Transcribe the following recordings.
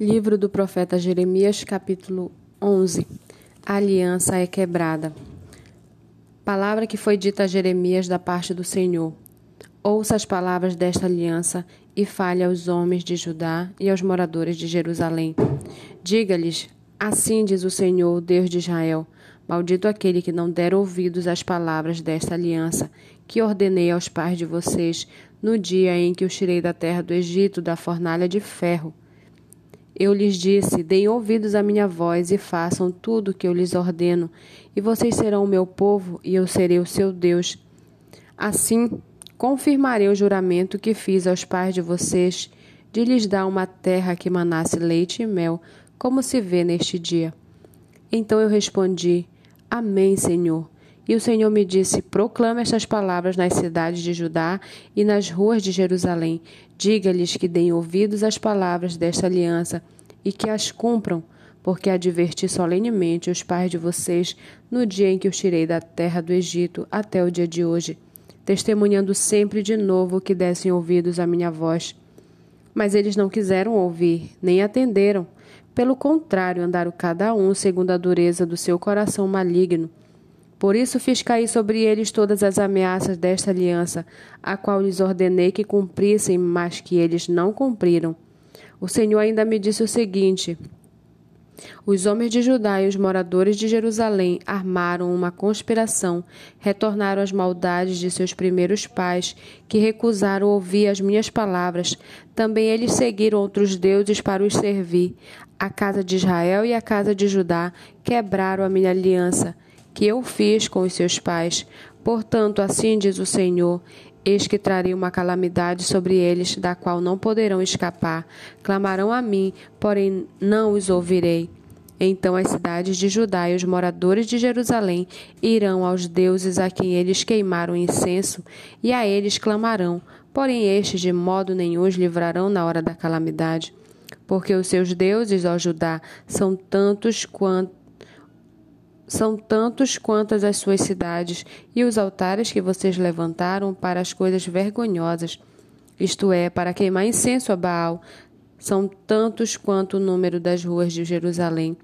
Livro do profeta Jeremias, capítulo 11. A aliança é quebrada. Palavra que foi dita a Jeremias da parte do Senhor. Ouça as palavras desta aliança e fale aos homens de Judá e aos moradores de Jerusalém. Diga-lhes: Assim diz o Senhor, Deus de Israel: Maldito aquele que não der ouvidos às palavras desta aliança, que ordenei aos pais de vocês no dia em que os tirei da terra do Egito, da fornalha de ferro eu lhes disse: Deem ouvidos à minha voz e façam tudo o que eu lhes ordeno, e vocês serão o meu povo e eu serei o seu Deus. Assim, confirmarei o juramento que fiz aos pais de vocês de lhes dar uma terra que manasse leite e mel, como se vê neste dia. Então eu respondi: Amém, Senhor. E o Senhor me disse: Proclame estas palavras nas cidades de Judá e nas ruas de Jerusalém. Diga-lhes que deem ouvidos às palavras desta aliança e que as cumpram, porque adverti solenemente os pais de vocês no dia em que os tirei da terra do Egito até o dia de hoje, testemunhando sempre de novo que dessem ouvidos à minha voz. Mas eles não quiseram ouvir, nem atenderam. Pelo contrário, andaram cada um segundo a dureza do seu coração maligno por isso fiz cair sobre eles todas as ameaças desta aliança, a qual lhes ordenei que cumprissem, mas que eles não cumpriram. O Senhor ainda me disse o seguinte: os homens de Judá e os moradores de Jerusalém armaram uma conspiração, retornaram às maldades de seus primeiros pais, que recusaram ouvir as minhas palavras. Também eles seguiram outros deuses para os servir. A casa de Israel e a casa de Judá quebraram a minha aliança que eu fiz com os seus pais. Portanto, assim diz o Senhor: Eis que trarei uma calamidade sobre eles, da qual não poderão escapar. Clamarão a mim, porém não os ouvirei. Então as cidades de Judá e os moradores de Jerusalém irão aos deuses a quem eles queimaram incenso, e a eles clamarão, porém estes de modo nenhum os livrarão na hora da calamidade. Porque os seus deuses, ó Judá, são tantos quanto são tantos quantas as suas cidades e os altares que vocês levantaram para as coisas vergonhosas, isto é, para queimar incenso a Baal, são tantos quanto o número das ruas de Jerusalém.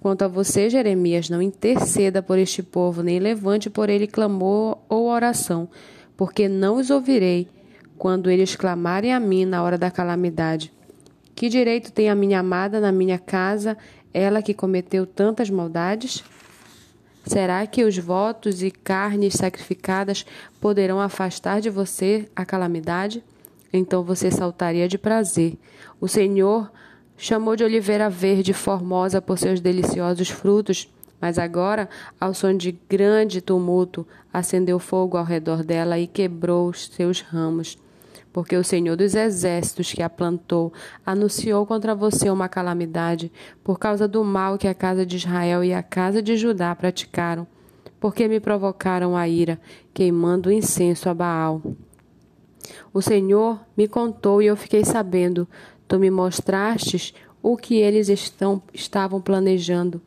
Quanto a você, Jeremias, não interceda por este povo, nem levante por ele clamor ou oração, porque não os ouvirei quando eles clamarem a mim na hora da calamidade. Que direito tem a minha amada na minha casa, ela que cometeu tantas maldades? Será que os votos e carnes sacrificadas poderão afastar de você a calamidade? Então você saltaria de prazer. O Senhor chamou de oliveira verde formosa por seus deliciosos frutos, mas agora, ao som de grande tumulto, acendeu fogo ao redor dela e quebrou os seus ramos porque o Senhor dos exércitos que a plantou anunciou contra você uma calamidade por causa do mal que a casa de Israel e a casa de Judá praticaram, porque me provocaram a ira, queimando incenso a Baal. O Senhor me contou e eu fiquei sabendo. Tu me mostrastes o que eles estão, estavam planejando.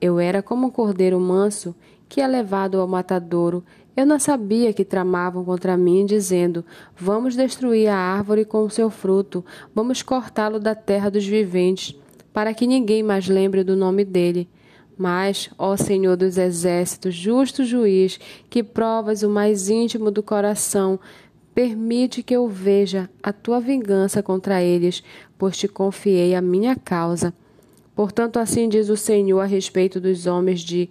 Eu era como um cordeiro manso que é levado ao matadouro eu não sabia que tramavam contra mim, dizendo: Vamos destruir a árvore com o seu fruto, vamos cortá-lo da terra dos viventes, para que ninguém mais lembre do nome dele. Mas, ó Senhor dos exércitos, justo juiz, que provas o mais íntimo do coração, permite que eu veja a tua vingança contra eles, pois te confiei a minha causa. Portanto, assim diz o Senhor a respeito dos homens de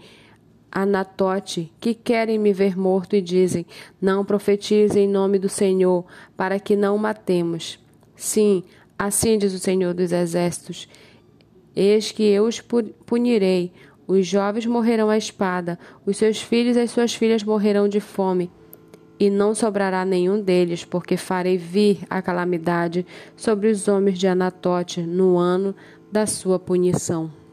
Anatote, que querem me ver morto e dizem: Não profetize em nome do Senhor, para que não matemos. Sim, assim diz o Senhor dos Exércitos: Eis que eu os punirei. Os jovens morrerão à espada, os seus filhos e as suas filhas morrerão de fome. E não sobrará nenhum deles, porque farei vir a calamidade sobre os homens de Anatote no ano da sua punição.